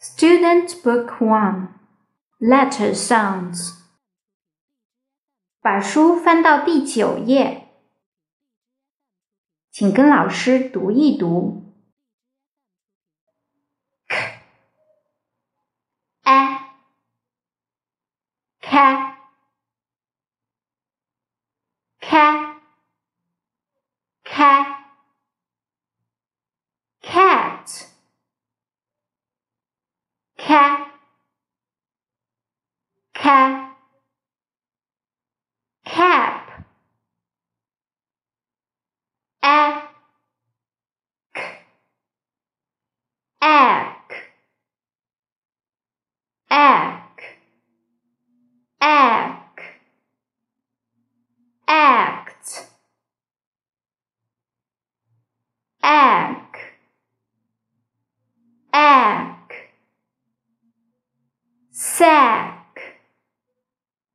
Student Book One Letter Sounds 把书翻到第九页，请跟老师读一读。k a cat cat cat Cat cat cap. Ack ack ack act act ack ack sack